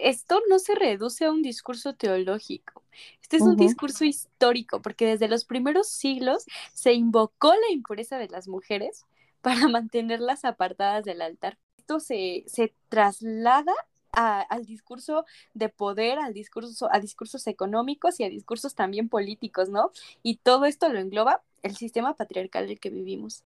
esto no se reduce a un discurso teológico, este es un discurso histórico, porque desde los primeros siglos se invocó la impureza de las mujeres para mantenerlas apartadas del altar. Esto se, se traslada al discurso de poder, al discurso, a discursos económicos y a discursos también políticos, ¿no? Y todo esto lo engloba el sistema patriarcal del que vivimos.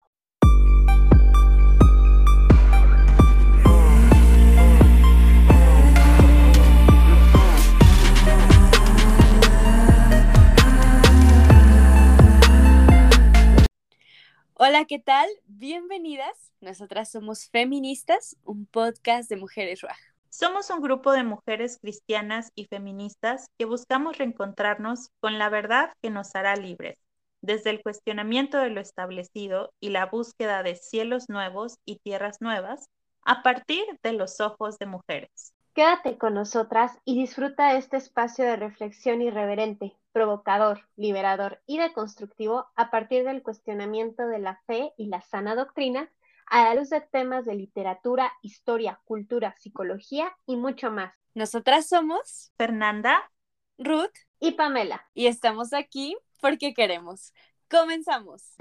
Hola, ¿qué tal? Bienvenidas. Nosotras somos Feministas, un podcast de mujeres RUAG. Somos un grupo de mujeres cristianas y feministas que buscamos reencontrarnos con la verdad que nos hará libres, desde el cuestionamiento de lo establecido y la búsqueda de cielos nuevos y tierras nuevas a partir de los ojos de mujeres. Quédate con nosotras y disfruta este espacio de reflexión irreverente, provocador, liberador y deconstructivo a partir del cuestionamiento de la fe y la sana doctrina a la luz de temas de literatura, historia, cultura, psicología y mucho más. Nosotras somos Fernanda, Ruth y Pamela. Y estamos aquí porque queremos. Comenzamos.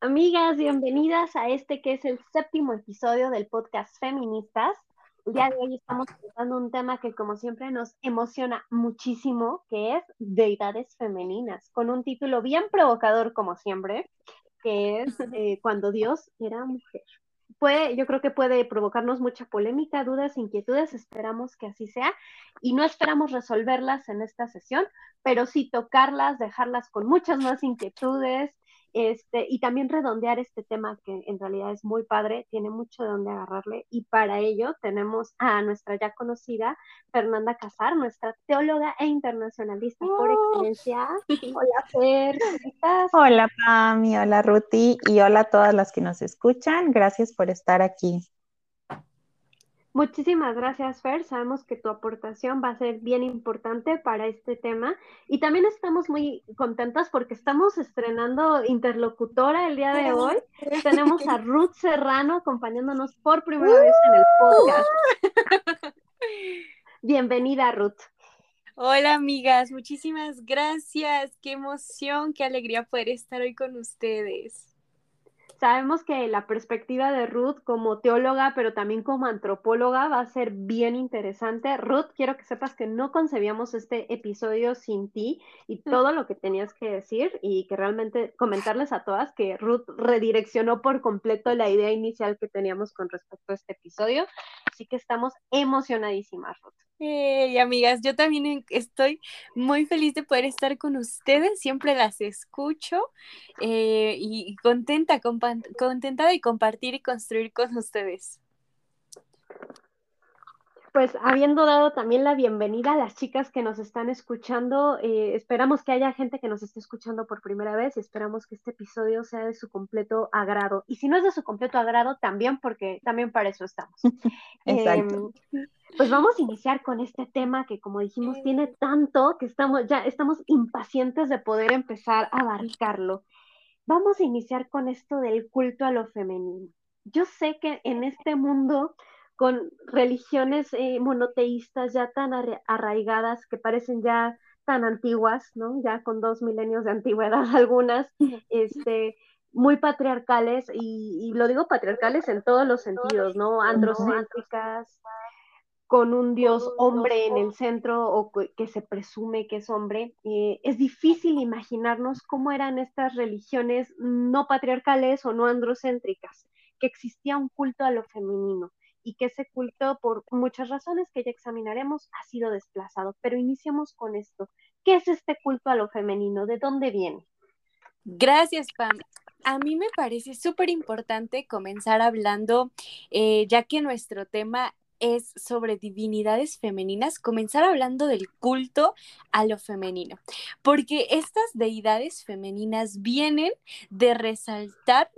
Amigas, bienvenidas a este que es el séptimo episodio del podcast Feministas. El día de hoy estamos tratando un tema que como siempre nos emociona muchísimo, que es deidades femeninas, con un título bien provocador como siempre, que es eh, Cuando Dios era mujer. Puede, yo creo que puede provocarnos mucha polémica, dudas, inquietudes, esperamos que así sea, y no esperamos resolverlas en esta sesión, pero sí tocarlas, dejarlas con muchas más inquietudes, este, y también redondear este tema que en realidad es muy padre, tiene mucho de dónde agarrarle y para ello tenemos a nuestra ya conocida Fernanda Casar, nuestra teóloga e internacionalista por ¡Oh! excelencia. Hola Fer, ¿cómo estás? Hola Pami, hola Ruti y hola a todas las que nos escuchan, gracias por estar aquí. Muchísimas gracias, Fer. Sabemos que tu aportación va a ser bien importante para este tema. Y también estamos muy contentas porque estamos estrenando interlocutora el día de hoy. Tenemos a Ruth Serrano acompañándonos por primera vez en el podcast. Bienvenida, Ruth. Hola, amigas. Muchísimas gracias. Qué emoción, qué alegría poder estar hoy con ustedes. Sabemos que la perspectiva de Ruth como teóloga, pero también como antropóloga, va a ser bien interesante. Ruth, quiero que sepas que no concebíamos este episodio sin ti y mm. todo lo que tenías que decir y que realmente comentarles a todas que Ruth redireccionó por completo la idea inicial que teníamos con respecto a este episodio. Así que estamos emocionadísimas, Ruth. Y amigas, yo también estoy muy feliz de poder estar con ustedes, siempre las escucho eh, y contenta, contenta de compartir y construir con ustedes pues habiendo dado también la bienvenida a las chicas que nos están escuchando, eh, esperamos que haya gente que nos esté escuchando por primera vez y esperamos que este episodio sea de su completo agrado. Y si no es de su completo agrado, también porque también para eso estamos. Exacto. Em, pues vamos a iniciar con este tema que como dijimos tiene tanto que estamos ya estamos impacientes de poder empezar a abarcarlo. Vamos a iniciar con esto del culto a lo femenino. Yo sé que en este mundo con religiones eh, monoteístas ya tan arraigadas que parecen ya tan antiguas, ¿no? Ya con dos milenios de antigüedad algunas, este, muy patriarcales, y, lo digo patriarcales en todos los sentidos, ¿no? Androcéntricas, con un dios hombre en el centro o que se presume que es hombre. Eh, es difícil imaginarnos cómo eran estas religiones no patriarcales o no androcéntricas, que existía un culto a lo femenino y que ese culto, por muchas razones que ya examinaremos, ha sido desplazado. Pero iniciemos con esto. ¿Qué es este culto a lo femenino? ¿De dónde viene? Gracias, Pam. A mí me parece súper importante comenzar hablando, eh, ya que nuestro tema es sobre divinidades femeninas, comenzar hablando del culto a lo femenino, porque estas deidades femeninas vienen de resaltar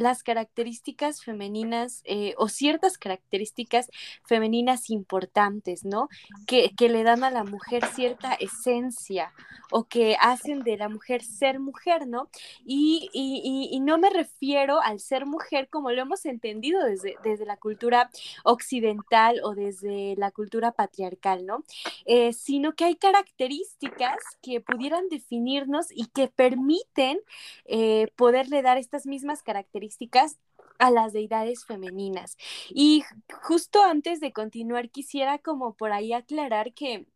las características femeninas eh, o ciertas características femeninas importantes, ¿no? Que, que, le dan a la mujer cierta esencia o que hacen de la mujer ser mujer, ¿no? Y, y, y no me refiero al ser mujer como lo hemos entendido desde, desde la cultura occidental o desde la cultura patriarcal, ¿no? Eh, sino que hay características que pudieran definirnos y que permiten eh, poderle dar estas mismas características a las deidades femeninas. Y justo antes de continuar, quisiera como por ahí aclarar que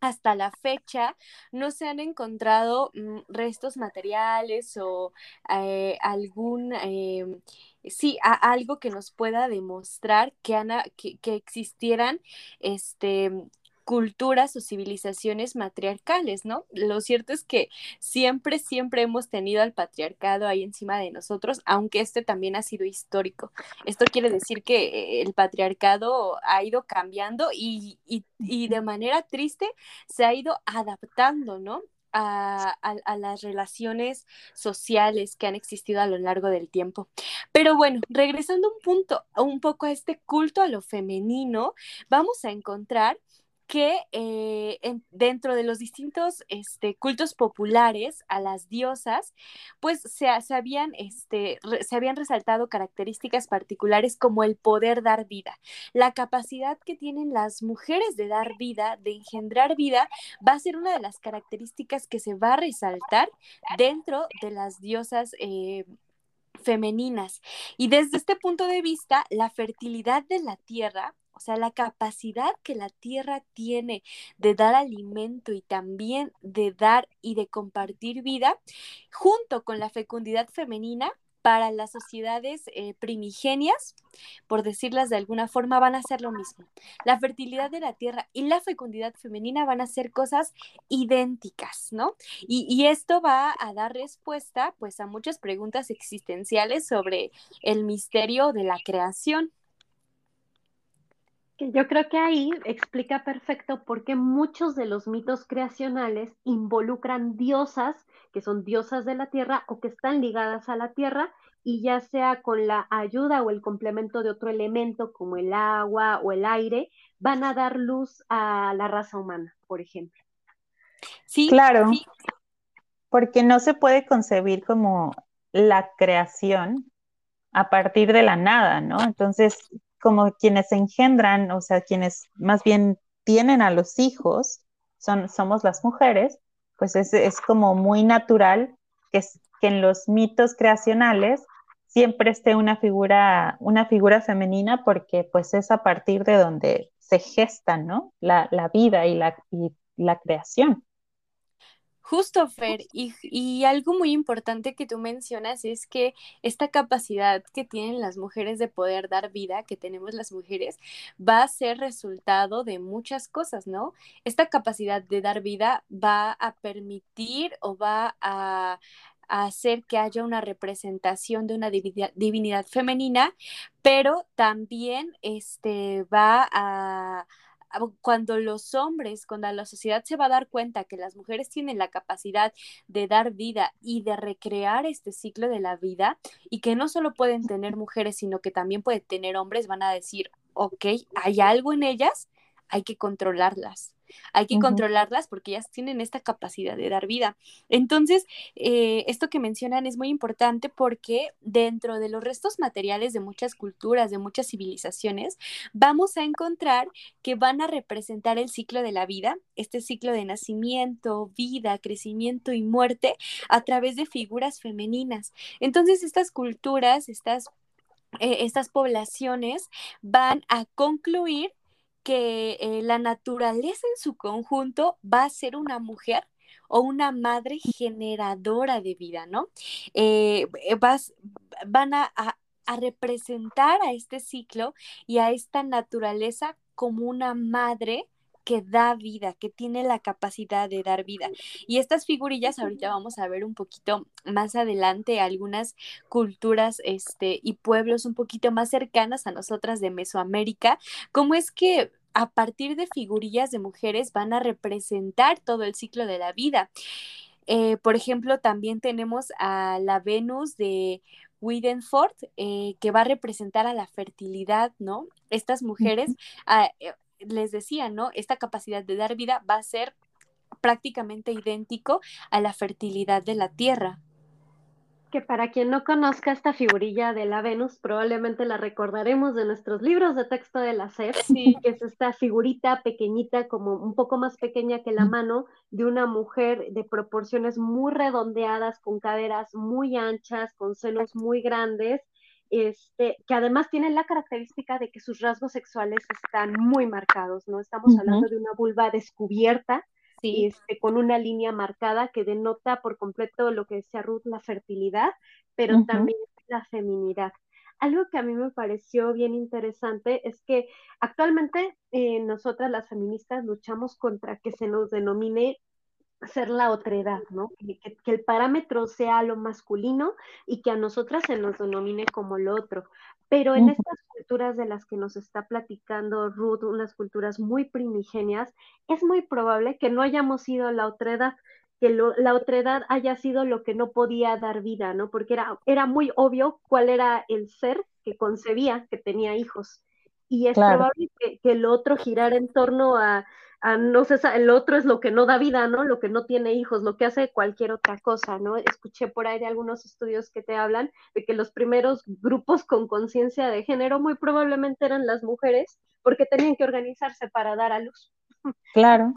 hasta la fecha no se han encontrado mm, restos materiales o eh, algún, em, sí, algo que nos pueda demostrar que, que, que existieran este, culturas o civilizaciones matriarcales, ¿no? Lo cierto es que siempre, siempre hemos tenido al patriarcado ahí encima de nosotros, aunque este también ha sido histórico. Esto quiere decir que el patriarcado ha ido cambiando y, de manera triste se ha ido adaptando, ¿no? A, a, las relaciones sociales que han existido a lo largo del tiempo. Pero bueno, regresando un punto, un poco a este culto a lo femenino, vamos a encontrar que eh, dentro de los distintos este, cultos populares a las diosas, pues se, habían, este, se habían resaltado características particulares como el poder dar vida. La capacidad que tienen las mujeres de dar vida, de engendrar vida, va a ser una de las características que se va a resaltar dentro de las diosas. Eh, femeninas. Y desde este punto de vista, la fertilidad de la tierra o sea, la capacidad que la tierra tiene de dar alimento y también de dar y de compartir vida, junto con la fecundidad femenina, para las sociedades eh, primigenias, por decirlas de alguna forma, van a ser lo mismo. La fertilidad de la tierra y la fecundidad femenina van a ser cosas idénticas, ¿no? Y, y, esto va a dar respuesta, pues, a muchas preguntas existenciales sobre el misterio de la creación. Yo creo que ahí explica perfecto por qué muchos de los mitos creacionales involucran diosas, que son diosas de la tierra o que están ligadas a la tierra, y ya sea con la ayuda o el complemento de otro elemento como el agua o el aire, van a dar luz a la raza humana, por ejemplo. Sí, claro, porque no se puede concebir como la creación a partir de la nada, ¿no? Entonces, como quienes engendran, o sea, quienes más bien tienen a los hijos, son, somos las mujeres, pues es, como muy natural que, que, en los mitos creacionales siempre esté una figura, una figura femenina porque pues es a partir de donde se gesta, ¿no? La, vida y la, y la creación. Justo, Fer, y, algo muy importante que tú mencionas es que esta capacidad que tienen las mujeres de poder dar vida, que tenemos las mujeres, va a ser resultado de muchas cosas, ¿no? Esta capacidad de dar vida va a permitir o va a, hacer que haya una representación de una divinidad, femenina, pero también este, va a cuando los hombres, cuando la sociedad se va a dar cuenta que las mujeres tienen la capacidad de dar vida y de recrear este ciclo de la vida y que no solo pueden tener mujeres, sino que también pueden tener hombres, van a decir, ok, hay algo en ellas, hay que controlarlas. Hay que controlarlas porque ellas tienen esta capacidad de dar vida. Entonces, eh, esto que mencionan es muy importante porque dentro de los restos materiales de muchas culturas, de muchas civilizaciones, vamos a encontrar que van a representar el ciclo de la vida, este ciclo de nacimiento, vida, crecimiento y muerte a través de figuras femeninas. Entonces, estas culturas, estas eh, estas poblaciones van a concluir que eh, la naturaleza en su conjunto va a ser una mujer o una madre generadora de vida, ¿no? Eh, eh, vas, van a, a representar a este ciclo y a esta naturaleza como una madre que da vida, que tiene la capacidad de dar vida. Y estas figurillas, ahorita vamos a ver un poquito más adelante algunas culturas este, y pueblos un poquito más cercanas a nosotras de Mesoamérica, cómo es que a partir de figurillas de mujeres van a representar todo el ciclo de la vida. Eh, por ejemplo, también tenemos a la Venus de Widenford, eh, que va a representar a la fertilidad, ¿no? Estas mujeres, ah, eh, les decía, ¿no? Esta capacidad de dar vida va a ser prácticamente idéntico a la fertilidad de la tierra que para quien no conozca esta figurilla de la Venus, probablemente la recordaremos de nuestros libros de texto de la SEP, que es esta figurita pequeñita, como un poco más pequeña que la mano, de una mujer de proporciones muy redondeadas, con caderas muy anchas, con senos muy grandes, este, que además tiene la característica de que sus rasgos sexuales están muy marcados, ¿no? Estamos hablando de una vulva descubierta, este, con una línea marcada que denota por completo lo que decía Ruth, la fertilidad, pero también la feminidad. Algo que a mí me pareció bien interesante es que actualmente eh, nosotras las feministas luchamos contra que se nos denomine ser la otredad, ¿no? Que, que, el parámetro sea lo masculino y que a nosotras se nos denomine como lo otro. Pero en estas culturas de las que nos está platicando Ruth, unas culturas muy primigenias, es muy probable que no hayamos sido la otredad, que la otredad haya sido lo que no podía dar vida, ¿no? Porque era, era muy obvio cuál era el ser que concebía, que tenía hijos. Y es probable que, que el otro girara en torno a no sé, el otro es lo que no da vida, ¿no? Lo que no tiene hijos, lo que hace cualquier otra cosa, ¿no? Escuché por ahí de algunos estudios que te hablan de que los primeros grupos con conciencia de género muy probablemente eran las mujeres porque tenían que organizarse para dar a luz. Claro.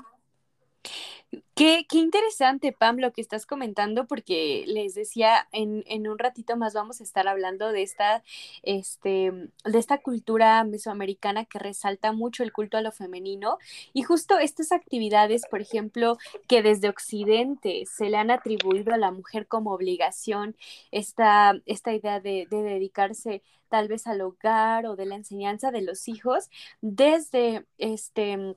Qué, interesante, Pam, lo que estás comentando, porque les decía, en, en, un ratito más vamos a estar hablando de esta, este, de esta cultura mesoamericana que resalta mucho el culto a lo femenino. Y justo estas actividades, por ejemplo, que desde Occidente se le han atribuido a la mujer como obligación, esta, esta idea de, de dedicarse tal vez al hogar o de la enseñanza de los hijos, desde este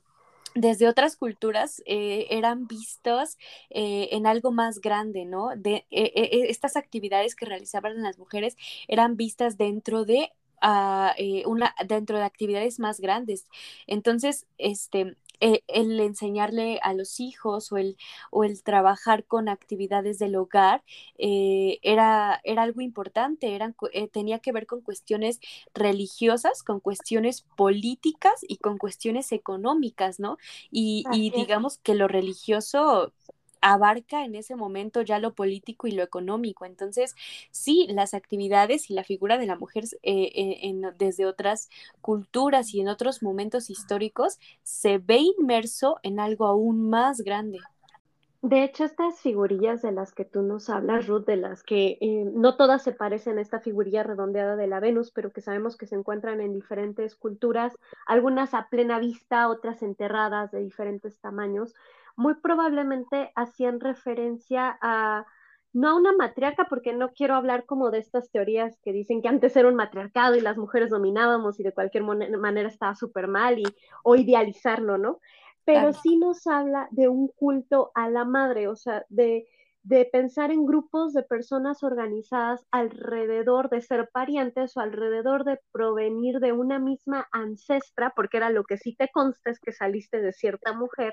desde otras culturas eh, eran vistos eh, en algo más grande, ¿no? De, eh, estas actividades que realizaban las mujeres eran vistas dentro de ah, una, dentro de actividades más grandes. Entonces, este, eh, el enseñarle a los hijos o el, o el trabajar con actividades del hogar eh, era, era algo importante, eran, eh, tenía que ver con cuestiones religiosas, con cuestiones políticas y con cuestiones económicas, ¿no? Y, y digamos que lo religioso abarca en ese momento ya lo político y lo económico. Entonces, sí, las actividades y la figura de la mujer eh, eh, desde otras culturas y en otros momentos históricos se ve inmerso en algo aún más grande. De hecho, estas figurillas de las que tú nos hablas, Ruth, de las que eh, no todas se parecen a esta figurilla redondeada de la Venus, pero que sabemos que se encuentran en diferentes culturas, algunas a plena vista, otras enterradas de diferentes tamaños, muy probablemente hacían referencia a, no a una matriarca, porque no quiero hablar como de estas teorías que dicen que antes era un matriarcado y las mujeres dominábamos y de cualquier manera estaba súper mal y, o idealizarlo, ¿no? Pero sí nos habla de un culto a la madre, o sea, de, de pensar en grupos de personas organizadas alrededor de ser parientes o alrededor de provenir de una misma ancestra, porque era lo que sí te consta es que saliste de cierta mujer,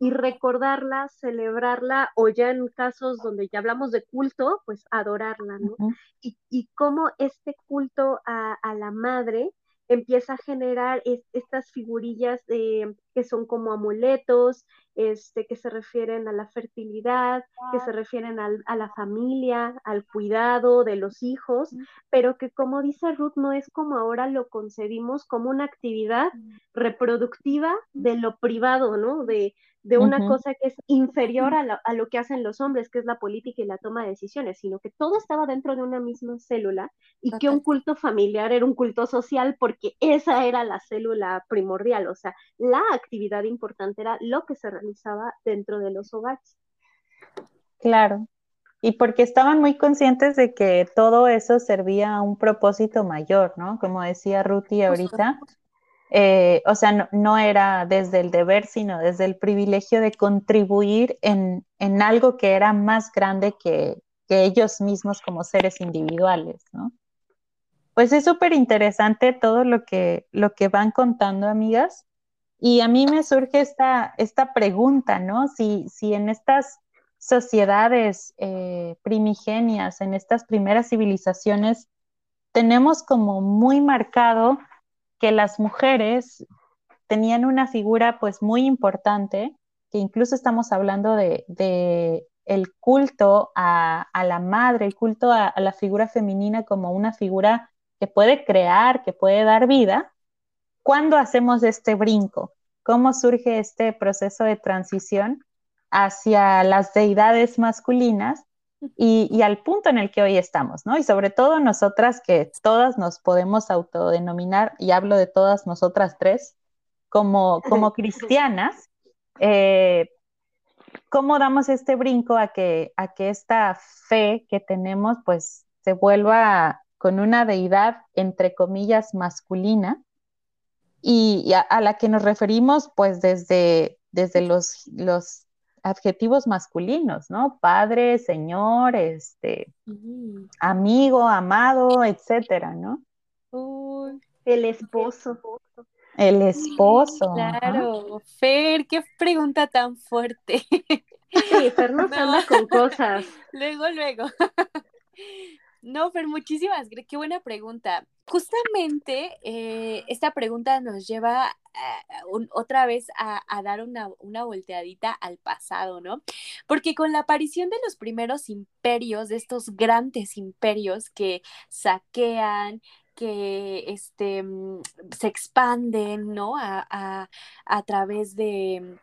y recordarla, celebrarla, o ya en casos donde ya hablamos de culto, pues adorarla, ¿no? y, y, cómo este culto a, a, la madre empieza a generar estas figurillas de, que son como amuletos, este, que se refieren a la fertilidad, que se refieren al, a la familia, al cuidado de los hijos, pero que como dice Ruth, no es como ahora lo concebimos como una actividad reproductiva de lo privado, ¿no? De, de una cosa que es inferior a, lo que hacen los hombres, que es la política y la toma de decisiones, sino que todo estaba dentro de una misma célula y que un culto familiar era un culto social porque esa era la célula primordial, o sea, la actividad importante era lo que se realizaba dentro de los hogares. Claro, y porque estaban muy conscientes de que todo eso servía a un propósito mayor, ¿no? Como decía Ruti ahorita, eh, o sea, no, era desde el deber, sino desde el privilegio de contribuir en, algo que era más grande que, ellos mismos como seres individuales, ¿no? Pues es súper interesante todo lo que, lo que van contando, amigas. Y a mí me surge esta, esta pregunta, ¿no? Si, si en estas sociedades eh, primigenias, en estas primeras civilizaciones, tenemos como muy marcado que las mujeres tenían una figura pues muy importante, que incluso estamos hablando de, el culto a, la madre, el culto a, la figura femenina como una figura que puede crear, que puede dar vida. ¿Cuándo hacemos este brinco? ¿Cómo surge este proceso de transición hacia las deidades masculinas y, al punto en el que hoy estamos, ¿no? Y sobre todo nosotras que todas nos podemos autodenominar, y hablo de todas nosotras tres, como, como cristianas, eh, ¿cómo damos este brinco a que, a que esta fe que tenemos pues se vuelva con una deidad entre comillas masculina y, a, la que nos referimos pues desde, desde los, los adjetivos masculinos, ¿no? Padre, señor, este, amigo, amado, etcétera, ¿no? el esposo. El esposo. claro, Fer, qué pregunta tan fuerte. Sí, Fer nos anda con cosas. Luego, luego. No, Fer, muchísimas, qué buena pregunta. Justamente eh, esta pregunta nos lleva eh, otra vez a, dar una, una, volteadita al pasado, ¿no? Porque con la aparición de los primeros imperios, de estos grandes imperios que saquean, que este, mm, se expanden, ¿no? A, a través de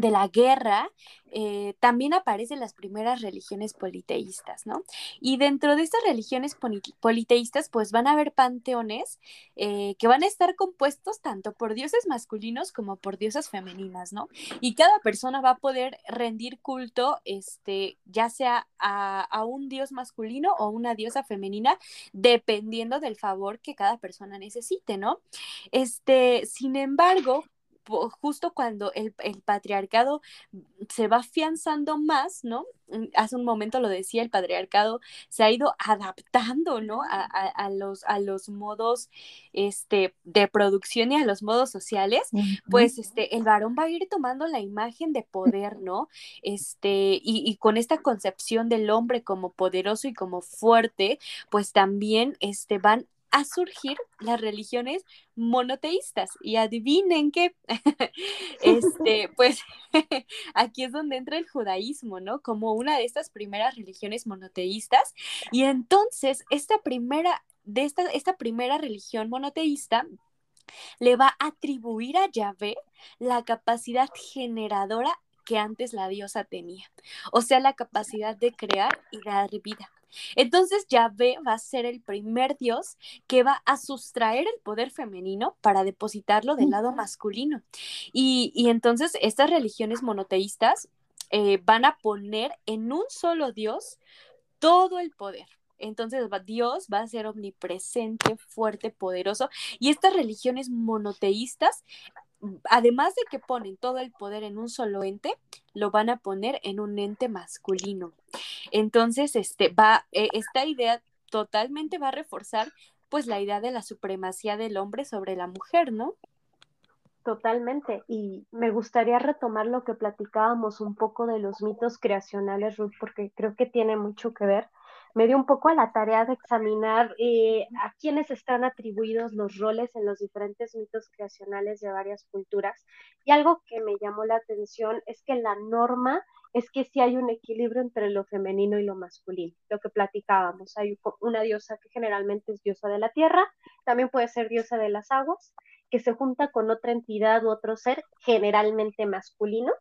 de la guerra, eh, también aparecen las primeras religiones politeístas, ¿no? Y dentro de estas religiones politeístas, pues van a haber panteones eh, que van a estar compuestos tanto por dioses masculinos como por diosas femeninas, ¿no? Y cada persona va a poder rendir culto, este, ya sea a, a un dios masculino o una diosa femenina, dependiendo del favor que cada persona necesite, ¿no? Este, sin embargo, justo cuando el, patriarcado se va afianzando más, ¿no? Mm, hace un momento lo decía, el patriarcado se ha ido adaptando, ¿no? A, los, a los modos este, de producción y a los modos sociales, pues este, el varón va a ir tomando la imagen de poder, ¿no? Este, y, y, con esta concepción del hombre como poderoso y como fuerte, pues también este, van a surgir las religiones monoteístas. Y adivinen qué, este, pues aquí es donde entra el judaísmo, ¿no? Como una de estas primeras religiones monoteístas. Y entonces, esta primera, de esta, esta primera religión monoteísta le va a atribuir a Yahvé la capacidad generadora que antes la diosa tenía, o sea, la capacidad de crear y dar vida. Entonces Yahvé va a ser el primer dios que va a sustraer el poder femenino para depositarlo del lado masculino. Y, entonces estas religiones monoteístas eh, van a poner en un solo dios todo el poder. Entonces Dios va a ser omnipresente, fuerte, poderoso. Y estas religiones monoteístas además de que ponen todo el poder en un solo ente, lo van a poner en un ente masculino. Entonces, este va, eh, esta idea totalmente va a reforzar pues la idea de la supremacía del hombre sobre la mujer, ¿no? Totalmente. Y me gustaría retomar lo que platicábamos un poco de los mitos creacionales, Ruth, porque creo que tiene mucho que ver me dio un poco a la tarea de examinar eh, a quiénes están atribuidos los roles en los diferentes mitos creacionales de varias culturas. Y algo que me llamó la atención es que la norma es que sí hay un equilibrio entre lo femenino y lo masculino, lo que platicábamos. Hay una diosa que generalmente es diosa de la tierra, también puede ser diosa de las aguas, que se junta con otra entidad u otro ser, generalmente masculino,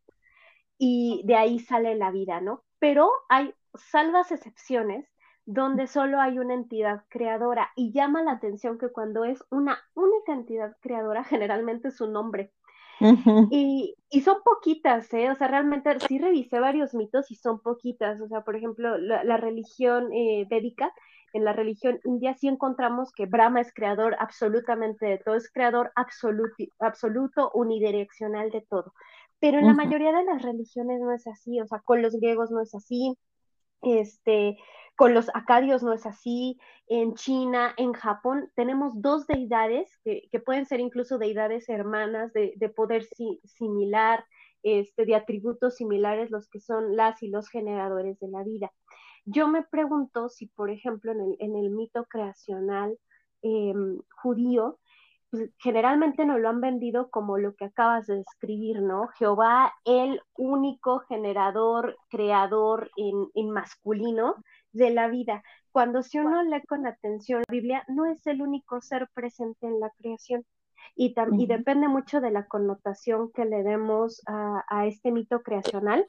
y de ahí sale la vida, ¿no? Pero hay salvas excepciones donde solo hay una entidad creadora y llama la atención que cuando es una única entidad creadora, generalmente es un hombre. y, son poquitas, ¿eh? O sea, realmente sí revisé varios mitos y son poquitas. O sea, por ejemplo, la, religión eh, védica, en la religión india sí encontramos que Brahma es creador absolutamente de todo, es creador absoluto, absoluto unidireccional de todo. Pero en la mayoría de las religiones no es así, o sea, con los griegos no es así, este, con los acadios no es así. En China, en Japón, tenemos dos deidades que, pueden ser incluso deidades hermanas de, poder similar. este, de atributos similares los que son las y los generadores de la vida. Yo me pregunto si, por ejemplo, en el, en el mito creacional em, judío, pues, generalmente nos lo han vendido como lo que acabas de describir, ¿no? Jehová, el único generador, creador en, en masculino de la vida. Cuando si uno lee con atención la Biblia, no es el único ser presente en la creación. Y, y depende mucho de la connotación que le demos a, a este mito creacional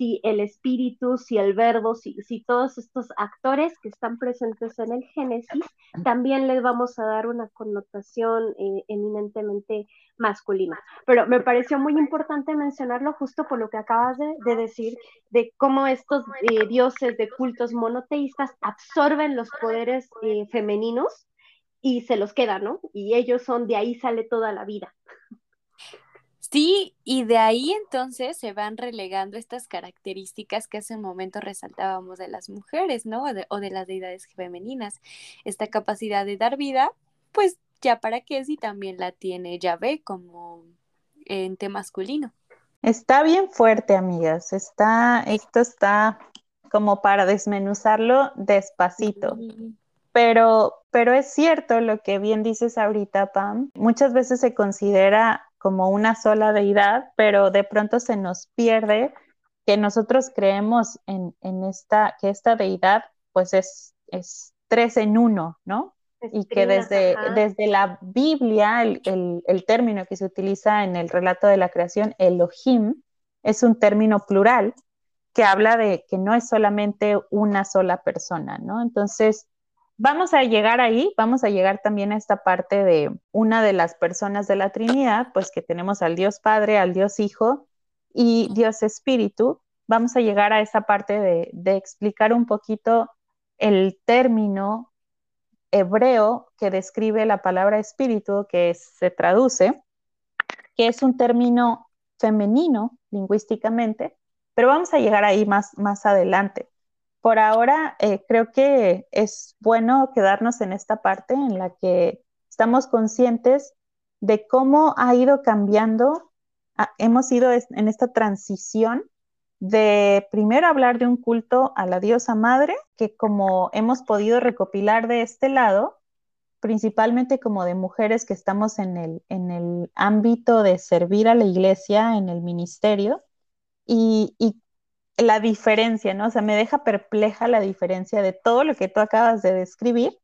si el espíritu, si el verbo, si, si todos estos actores que están presentes en el Génesis, también les vamos a dar una connotación eh, eminentemente masculina. Pero me pareció muy importante mencionarlo justo por lo que acabas de, decir, de cómo estos eh, dioses de cultos monoteístas absorben los poderes eh, femeninos y se los quedan, ¿no? Y ellos son, de ahí sale toda la vida. Sí, y de ahí entonces se van relegando estas características que hace un momento resaltábamos de las mujeres, ¿no? O de, las deidades femeninas. Esta capacidad de dar vida, pues ya para qué si también la tiene Yahvé como ente masculino. Está bien fuerte, amigas. Está, esto está como para desmenuzarlo despacito. Pero, pero es cierto lo que bien dices ahorita, Pam. Muchas veces se considera como una sola deidad, pero de pronto se nos pierde que nosotros creemos en, esta, que esta deidad pues es, es tres en uno, ¿no? y que desde, desde la Biblia, el, el, término que se utiliza en el relato de la creación, Elohim, es un término plural que habla de que no es solamente una sola persona, ¿no? Entonces, Vamos a llegar ahí, vamos a llegar también a esta parte de una de las personas de la Trinidad, pues que tenemos al Dios Padre, al Dios Hijo y Dios Espíritu. Vamos a llegar a esa parte de, de explicar un poquito el término hebreo que describe la palabra espíritu, que se traduce, que es un término femenino lingüísticamente, pero vamos a llegar ahí más, más adelante. Por ahora, eh, creo que es bueno quedarnos en esta parte en la que estamos conscientes de cómo ha ido cambiando, hemos ido en esta transición de primero hablar de un culto a la diosa madre, que como hemos podido recopilar de este lado, principalmente como de mujeres que estamos en el, en el ámbito de servir a la iglesia, en el ministerio, y la diferencia, ¿no? O sea, me deja perpleja la diferencia de todo lo que tú acabas de describir.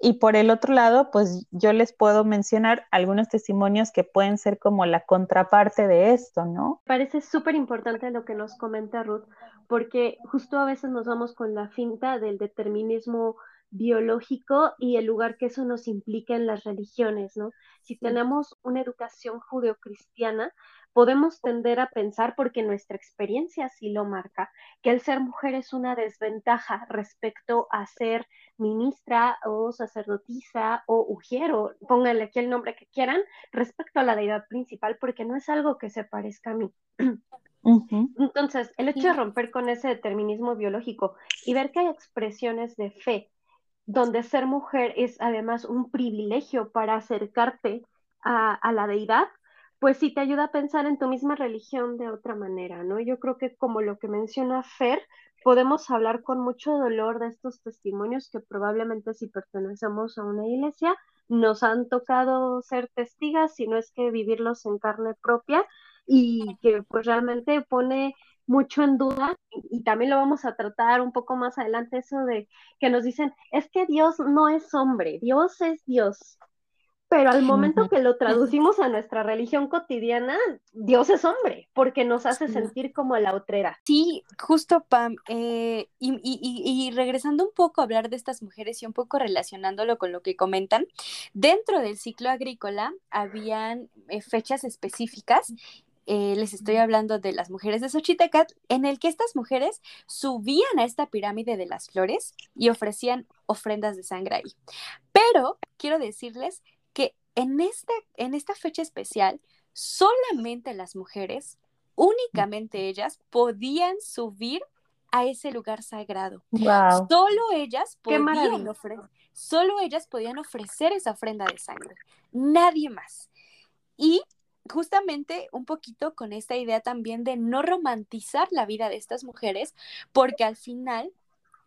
Y por el otro lado, pues yo les puedo mencionar algunos testimonios que pueden ser como la contraparte de esto, ¿no? Parece súper importante lo que nos comenta Ruth, porque justo a veces nos vamos con la finta del determinismo biológico y el lugar que eso nos implica en las religiones, ¿no? Si tenemos una educación judeocristiana, podemos tender a pensar, porque nuestra experiencia sí lo marca, que el ser mujer es una desventaja respecto a ser ministra o sacerdotisa o ujiero, pónganle aquí el nombre que quieran, respecto a la deidad principal, porque no es algo que se parezca a mí. Entonces, el hecho de romper con ese determinismo biológico y ver que hay expresiones de fe donde ser mujer es además un privilegio para acercarte a, a la deidad, pues sí te ayuda a pensar en tu misma religión de otra manera, ¿no? Yo creo que como lo que menciona Fer, podemos hablar con mucho dolor de estos testimonios que probablemente si pertenecemos a una iglesia nos han tocado ser testigas, si no es que vivirlos en carne propia y que pues realmente pone mucho en duda y, también lo vamos a tratar un poco más adelante eso de que nos dicen, es que Dios no es hombre, Dios es Dios pero al momento que lo traducimos a nuestra religión cotidiana, Dios es hombre, porque nos hace sentir como la otrera. Sí, justo, Pam. Eh, y, regresando un poco a hablar de estas mujeres y un poco relacionándolo con lo que comentan, dentro del ciclo agrícola habían eh, fechas específicas eh, les estoy hablando de las mujeres de Xochitecat, en el que estas mujeres subían a esta pirámide de las flores y ofrecían ofrendas de sangre ahí. Pero quiero decirles en esta, en esta fecha especial, solamente las mujeres, únicamente ellas, podían subir a ese lugar sagrado. Solo ellas podían ofrecer, solo ellas podían ofrecer esa ofrenda de sangre, nadie más. Y justamente un poquito con esta idea también de no romantizar la vida de estas mujeres, porque al final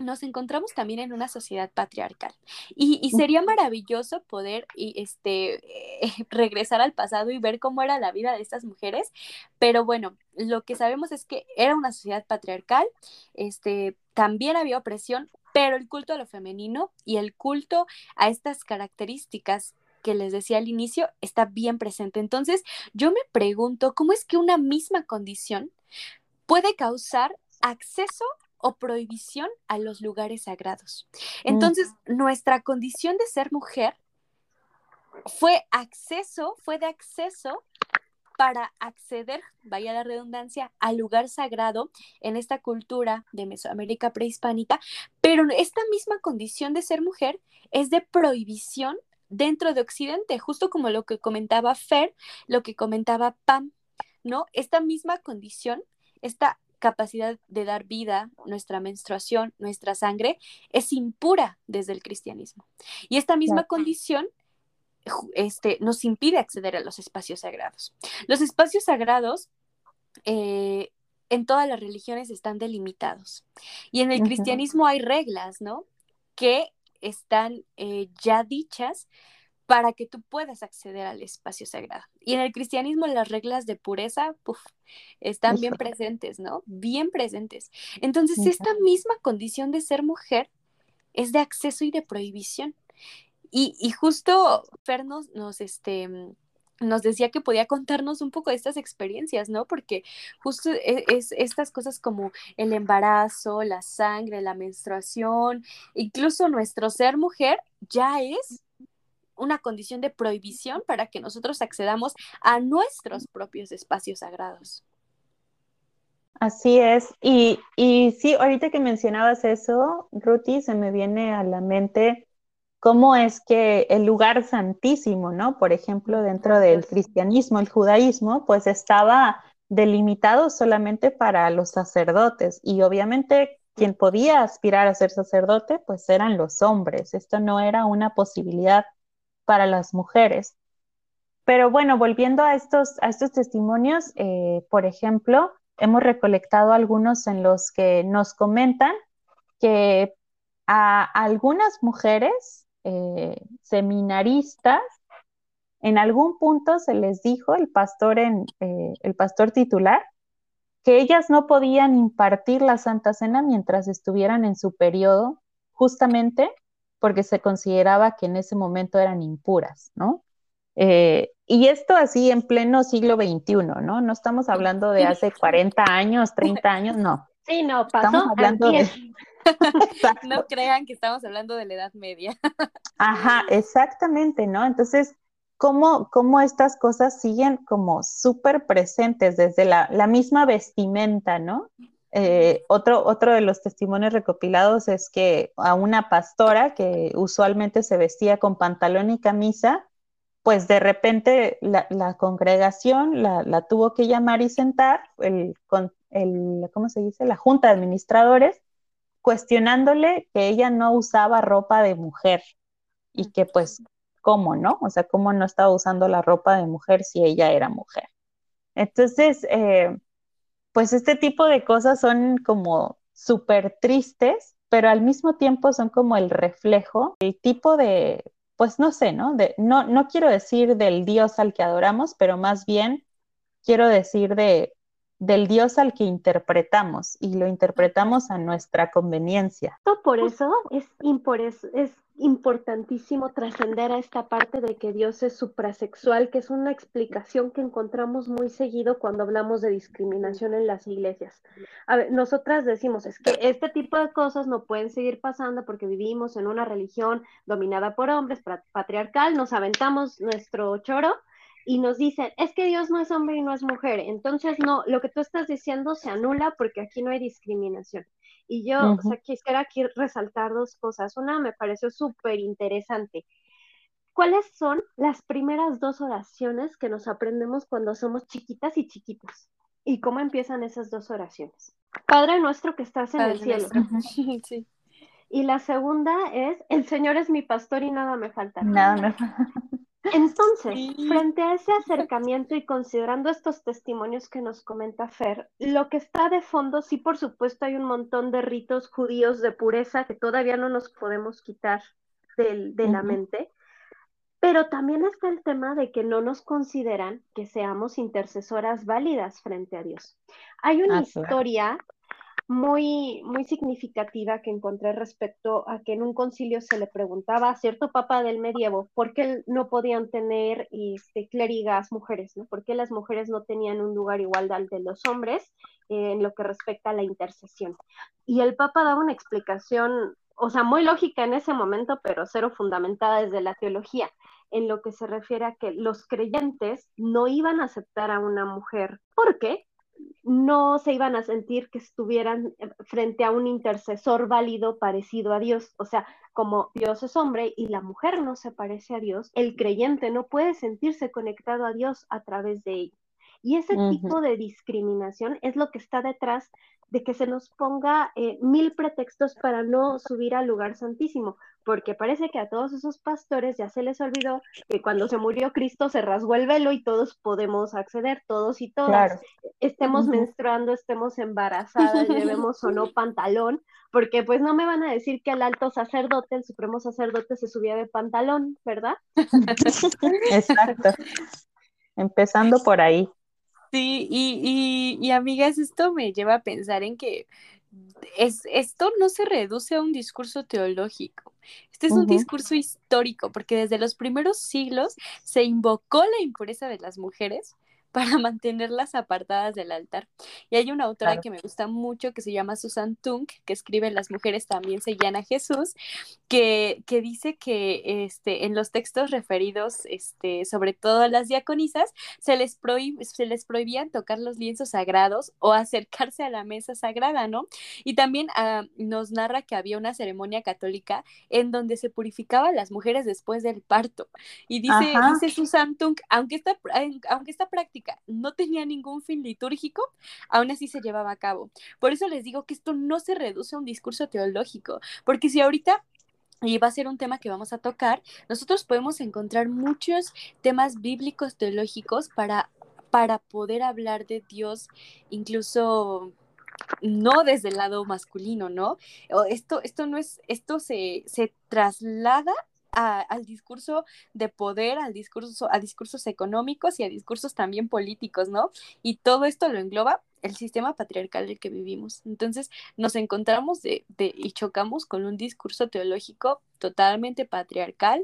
nos encontramos también en una sociedad patriarcal y, sería maravilloso poder y, este, regresar al pasado y ver cómo era la vida de estas mujeres, pero bueno, lo que sabemos es que era una sociedad patriarcal, este, también había opresión, pero el culto a lo femenino y el culto a estas características que les decía al inicio está bien presente. Entonces, yo me pregunto, ¿cómo es que una misma condición puede causar acceso o prohibición a los lugares sagrados. Mm. Entonces, nuestra condición de ser mujer fue acceso, fue de acceso para acceder, vaya la redundancia, al lugar sagrado en esta cultura de Mesoamérica prehispánica, pero esta misma condición de ser mujer es de prohibición dentro de Occidente, justo como lo que comentaba Fer, lo que comentaba Pam, ¿no? Esta misma condición, esta capacidad de dar vida, nuestra menstruación, nuestra sangre, es impura desde el cristianismo. Y esta misma condición este, nos impide acceder a los espacios sagrados. Los espacios sagrados eh, en todas las religiones están delimitados. Y en el cristianismo hay reglas, ¿no? Que están eh, ya dichas para que tú puedas acceder al espacio sagrado. Y en el cristianismo las reglas de pureza están bien presentes, ¿no? Bien presentes. Entonces, esta misma condición de ser mujer es de acceso y de prohibición. Y, justo Fer nos, este, nos decía que podía contarnos un poco de estas experiencias, ¿no? Porque justo e, es, estas cosas como el embarazo, la sangre, la menstruación, incluso nuestro ser mujer ya es una condición de prohibición para que nosotros accedamos a nuestros propios espacios sagrados. Así es. Y, y sí, ahorita que mencionabas eso, Ruti, se me viene a la mente cómo es que el lugar santísimo, ¿no? Por ejemplo, dentro del cristianismo, el judaísmo, pues estaba delimitado solamente para los sacerdotes y obviamente quien podía aspirar a ser sacerdote, pues eran los hombres. Esto no era una posibilidad para las mujeres. Pero bueno, volviendo a estos, a estos testimonios, eh, por ejemplo, hemos recolectado algunos en los que nos comentan que a algunas mujeres eh, seminaristas, en algún punto se les dijo, el pastor, en, eh, el pastor titular, que ellas no podían impartir la Santa Cena mientras estuvieran en su periodo, justamente porque se consideraba que en ese momento eran impuras, ¿no? Eh, y esto así en pleno siglo XXI, ¿no? No estamos hablando de hace 40 años, 30 años, no. Sí, no, pasó estamos hablando de... no crean que estamos hablando de la Edad Media. Ajá, exactamente, ¿no? Entonces, ¿cómo, cómo estas cosas siguen como súper presentes desde la, la misma vestimenta, ¿no? Eh, otro, otro de los testimonios recopilados es que a una pastora que usualmente se vestía con pantalón y camisa, pues de repente la, congregación la, tuvo que llamar y sentar, el, con, el, ¿cómo se dice? La junta de administradores, cuestionándole que ella no usaba ropa de mujer y que pues, ¿cómo no? O sea, ¿cómo no estaba usando la ropa de mujer si ella era mujer? Entonces, eh, pues este tipo de cosas son como súper tristes, pero al mismo tiempo son como el reflejo, el tipo de, pues no sé, ¿no? De, no, no quiero decir del Dios al que adoramos, pero más bien quiero decir de del Dios al que interpretamos y lo interpretamos a nuestra conveniencia. Por eso es, es importantísimo trascender a esta parte de que Dios es suprasexual, que es una explicación que encontramos muy seguido cuando hablamos de discriminación en las iglesias. Nosotras decimos, es que este tipo de cosas no pueden seguir pasando porque vivimos en una religión dominada por hombres, patriarcal, nos aventamos nuestro choro y nos dicen, es que Dios no es hombre y no es mujer, entonces no, lo que tú estás diciendo se anula porque aquí no hay discriminación. Y yo, o sea, quisiera aquí resaltar dos cosas. Una me pareció súper interesante. ¿Cuáles son las primeras dos oraciones que nos aprendemos cuando somos chiquitas y chiquitos? ¿Y cómo empiezan esas dos oraciones? Padre nuestro que estás en el cielo. sí. Y la segunda es, el Señor es mi pastor y nada me falta. Nada me falta. Entonces, frente a ese acercamiento y considerando estos testimonios que nos comenta Fer, lo que está de fondo, sí, por supuesto, hay un montón de ritos judíos de pureza que todavía no nos podemos quitar de, la mente, pero también está el tema de que no nos consideran que seamos intercesoras válidas frente a Dios. Hay una historia muy, muy significativa que encontré respecto a que en un concilio se le preguntaba a cierto papa del medievo por qué no podían tener este, clérigas mujeres, ¿no? ¿Por qué las mujeres no tenían un lugar igual al de los hombres eh, en lo que respecta a la intercesión? Y el papa daba una explicación, o sea, muy lógica en ese momento, pero cero fundamentada desde la teología en lo que se refiere a que los creyentes no iban a aceptar a una mujer. ¿Por qué? No se iban a sentir que estuvieran eh, frente a un intercesor válido parecido a Dios. O sea, como Dios es hombre y la mujer no se parece a Dios, el creyente no puede sentirse conectado a Dios a través de ella. Y ese tipo de discriminación es lo que está detrás de que se nos ponga eh, mil pretextos para no subir al lugar santísimo, porque parece que a todos esos pastores ya se les olvidó que cuando se murió Cristo se rasgó el velo y todos podemos acceder, todos y todas, estemos menstruando, estemos embarazadas, llevemos o no pantalón, porque pues no me van a decir que el alto sacerdote, el supremo sacerdote se subía de pantalón, ¿verdad? Exacto. Empezando por ahí. Sí, y, y, amigas, esto me lleva a pensar en que es, esto no se reduce a un discurso teológico, este es un discurso histórico, porque desde los primeros siglos se invocó la impureza de las mujeres para mantenerlas apartadas del altar. Y hay una autora que me gusta mucho que se llama Susan Tunk, que escribe Las mujeres también seguían a Jesús, que, que dice que este, en los textos referidos, este, sobre todo a las diaconisas, se les, se les prohibían tocar los lienzos sagrados o acercarse a la mesa sagrada, ¿no? Y también ah, nos narra que había una ceremonia católica en donde se purificaba a las mujeres después del parto. Y dice, dice Susan Tunk, aunque esta, aunque esta práctica no tenía ningún fin litúrgico, aún así se llevaba a cabo. Por eso les digo que esto no se reduce a un discurso teológico, porque si ahorita y va a ser un tema que vamos a tocar, nosotros podemos encontrar muchos temas bíblicos teológicos para, para poder hablar de Dios, incluso no desde el lado masculino, ¿no? Esto, esto no es, esto se, se traslada al discurso de poder, al discurso, a discursos económicos y a discursos también políticos, ¿no? Y todo esto lo engloba el sistema patriarcal del que vivimos. Entonces nos encontramos de, de, y chocamos con un discurso teológico totalmente patriarcal,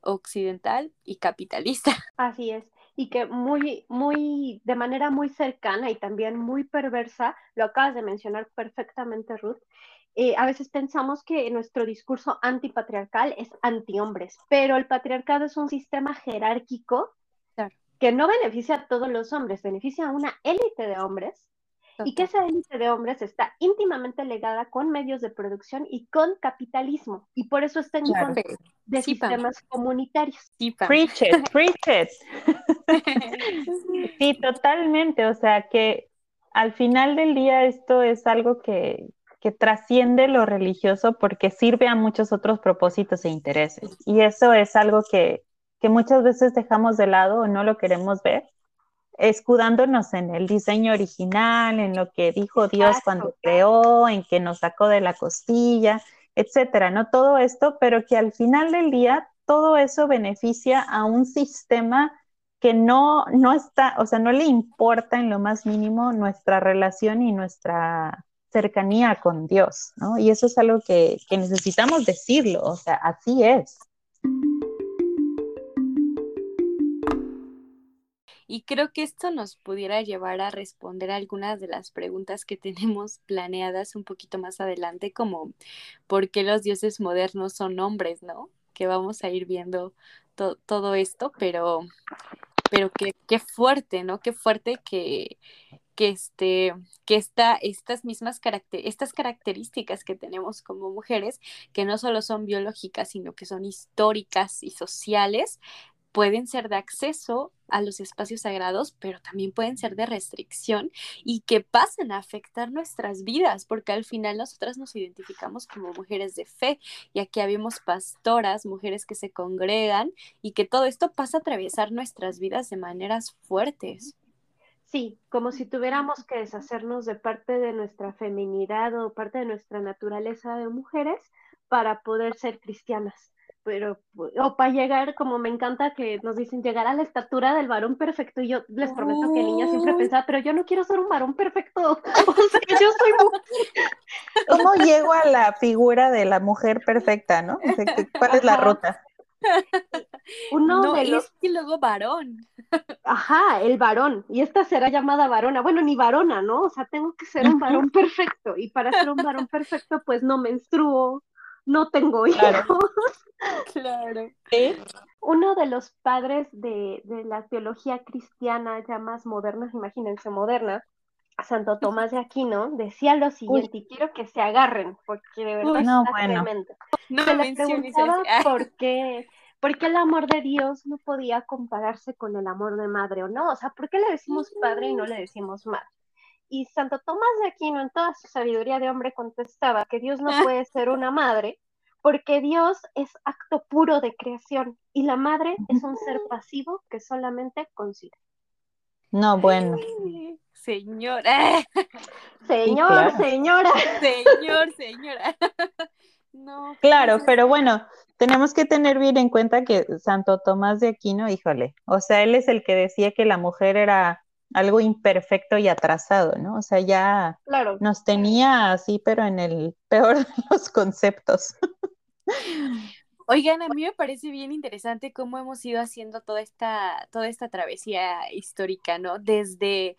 occidental y capitalista. Así es y que muy, muy, de manera muy cercana y también muy perversa, lo acabas de mencionar perfectamente, Ruth, eh, a veces pensamos que nuestro discurso antipatriarcal es antihombres, pero el patriarcado es un sistema jerárquico que no beneficia a todos los hombres, beneficia a una élite de hombres y que esa élite de hombres está íntimamente ligada con medios de producción y con capitalismo y por eso está en contra de sistemas comunitarios. preach it, preach it. sí, totalmente, o sea que al final del día esto es algo que, que trasciende lo religioso porque sirve a muchos otros propósitos e intereses. Y eso es algo que, que muchas veces dejamos de lado o no lo queremos ver, escudándonos en el diseño original, en lo que dijo Dios cuando creó, en que nos sacó de la costilla, etcétera, ¿no? Todo esto, pero que al final del día todo eso beneficia a un sistema que no, no está, o sea, no le importa en lo más mínimo nuestra relación y nuestra cercanía con Dios, ¿no? Y eso es algo que, necesitamos decirlo, o sea, así es. Y creo que esto nos pudiera llevar a responder algunas de las preguntas que tenemos planeadas un poquito más adelante, como ¿por qué los dioses modernos son hombres, no? Que vamos a ir viendo todo esto, pero, pero qué, qué fuerte, ¿no? Qué fuerte que, que, este, que esta, estas mismas estas características que tenemos como mujeres, que no solo son biológicas, sino que son históricas y sociales, pueden ser de acceso a los espacios sagrados, pero también pueden ser de restricción y que pasen a afectar nuestras vidas, porque al final nosotras nos identificamos como mujeres de fe y aquí habemos pastoras, mujeres que se congregan y que todo esto pasa a atravesar nuestras vidas de maneras fuertes. Sí, como si tuviéramos que deshacernos de parte de nuestra feminidad o parte de nuestra naturaleza de mujeres para poder ser cristianas pero, o para llegar, como me encanta que nos dicen, llegar a la estatura del varón perfecto, y yo les prometo que niña siempre pensaba, pero yo no quiero ser un varón perfecto, o sea, yo soy mujer. ¿Cómo llego a la figura de la mujer perfecta, no? ¿Cuál es la ruta? Uno no, de los... y luego varón. Ajá, el varón. Y esta será llamada varona. Bueno, ni varona, ¿no? O sea, tengo que ser un varón perfecto. Y para ser un varón perfecto, pues no menstruo, no tengo hijos. Claro. Uno de los padres de, la teología cristiana ya más moderna, imagínense moderna, Santo Tomás de Aquino, decía lo siguiente, y quiero que se agarren, porque de verdad no, bueno. No se le preguntaba por qué, por qué el amor de Dios no podía compararse con el amor de madre o no, o sea, ¿por qué le decimos padre y no le decimos madre? Y Santo Tomás de Aquino, en toda su sabiduría de hombre, contestaba que Dios no puede ser una madre porque Dios es acto puro de creación y la madre es un ser pasivo que solamente consigue. No, bueno. señora. Señor, señora. Señor, señora. No. Claro, pero bueno, tenemos que tener bien en cuenta que Santo Tomás de Aquino, híjole, o sea, él es el que decía que la mujer era algo imperfecto y atrasado, ¿no? O sea, ya nos tenía así, pero en el peor de los conceptos. Oigan, a mí me parece bien interesante cómo hemos ido haciendo toda esta, toda esta travesía histórica, ¿no? Desde,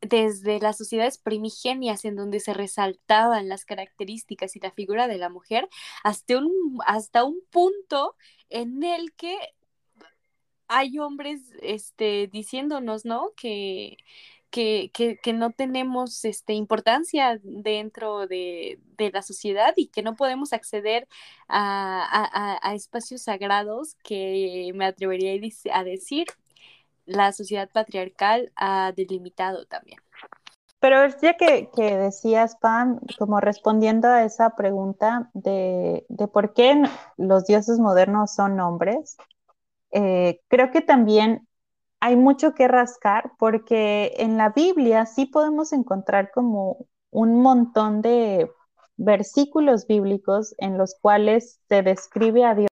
desde las sociedades primigenias en donde se resaltaban las características y la figura de la mujer, hasta un, hasta un punto en el que hay hombres este, diciéndonos, ¿no? Que, que, que, no tenemos este, importancia dentro de, la sociedad y que no podemos acceder a, espacios sagrados que me atrevería a decir la sociedad patriarcal ha delimitado también. Pero ya que, que, decías, Pam, como respondiendo a esa pregunta de, de por qué los dioses modernos son hombres, eh, creo que también hay mucho que rascar porque en la Biblia sí podemos encontrar como un montón de versículos bíblicos en los cuales se describe a Dios.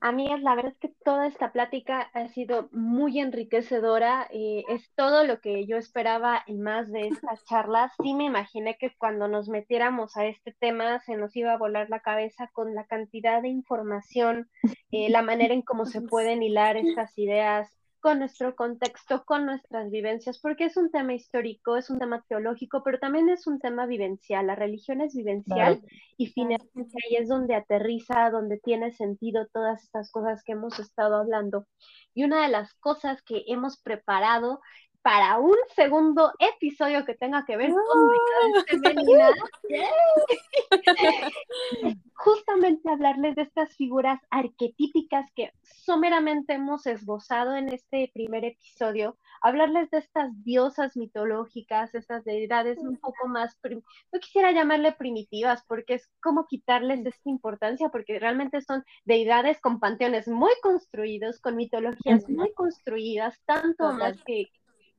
A mí la verdad es que toda esta plática ha sido muy enriquecedora, y es todo lo que yo esperaba y más de esta charla. Sí me imaginé que cuando nos metiéramos a este tema se nos iba a volar la cabeza con la cantidad de información, eh, la manera en cómo se pueden hilar estas ideas con nuestro contexto, con nuestras vivencias, porque es un tema histórico, es un tema teológico, pero también es un tema vivencial. La religión es vivencial y finalmente ahí es donde aterriza, donde tiene sentido todas estas cosas que hemos estado hablando. Y una de las cosas que hemos preparado para un segundo episodio que tenga que ver con ¡Oh! femenina. Justamente hablarles de estas figuras arquetípicas que someramente hemos esbozado en este primer episodio, hablarles de estas diosas mitológicas, estas deidades un poco más, no quisiera llamarle primitivas, porque es como quitarles esta importancia, porque realmente son deidades con panteones muy construidos, con mitologías muy construidas, tanto más que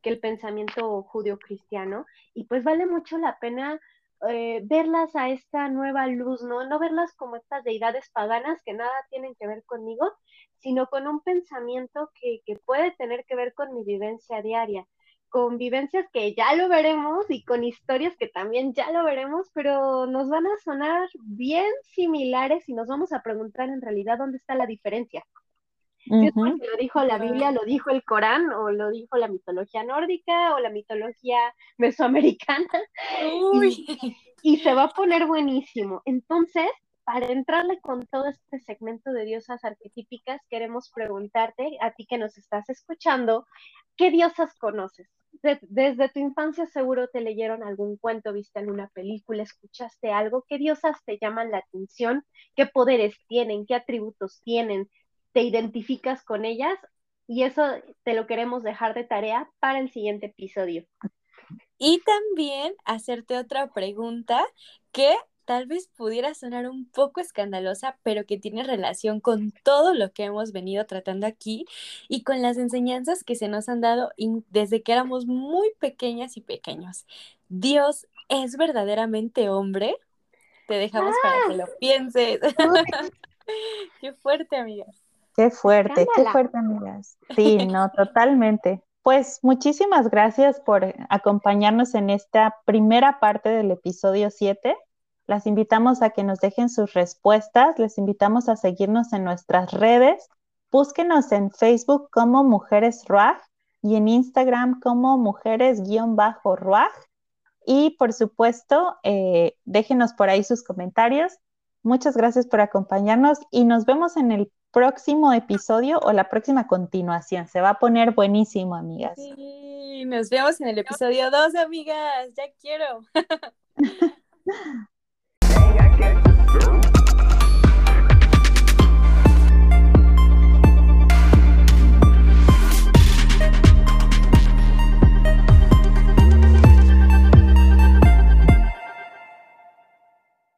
que el pensamiento judío-cristiano, y pues vale mucho la pena eh, verlas a esta nueva luz, ¿no? No verlas como estas deidades paganas que nada tienen que ver conmigo, sino con un pensamiento que, que puede tener que ver con mi vivencia diaria, con vivencias que ya lo veremos y con historias que también ya lo veremos, pero nos van a sonar bien similares y nos vamos a preguntar en realidad dónde está la diferencia lo dijo la Biblia, lo dijo el Corán, o lo dijo la mitología nórdica, o la mitología mesoamericana. Y, se va a poner buenísimo. Entonces, para entrarle con todo este segmento de diosas arquetípicas, queremos preguntarte, a ti que nos estás escuchando, ¿qué diosas conoces? desde tu infancia seguro te leyeron algún cuento, viste alguna película, escuchaste algo. ¿Qué diosas te llaman la atención? ¿Qué poderes tienen? ¿Qué atributos tienen? Te identificas con ellas, Y eso te lo queremos dejar de tarea para el siguiente episodio. Y también hacerte otra pregunta que tal vez pudiera sonar un poco escandalosa, pero que tiene relación con todo lo que hemos venido tratando aquí y con las enseñanzas que se nos han dado desde que éramos muy pequeñas y pequeños. ¿Dios es verdaderamente hombre? Te dejamos para que lo pienses. qué fuerte, amigas. Qué fuerte, qué fuerte, amigas. Sí, no, totalmente. Pues muchísimas gracias por acompañarnos en esta primera parte del episodio 7. Las invitamos a que nos dejen sus respuestas, les invitamos a seguirnos en nuestras redes. Búsquenos en Facebook como Mujeres Ruaj y en Instagram como Mujeres-Ruaj. Y por supuesto, eh, déjenos por ahí sus comentarios. Muchas gracias por acompañarnos y nos vemos en el próximo episodio o la próxima continuación. Se va a poner buenísimo, amigas. Sí, nos vemos en el episodio 2, amigas. Ya quiero.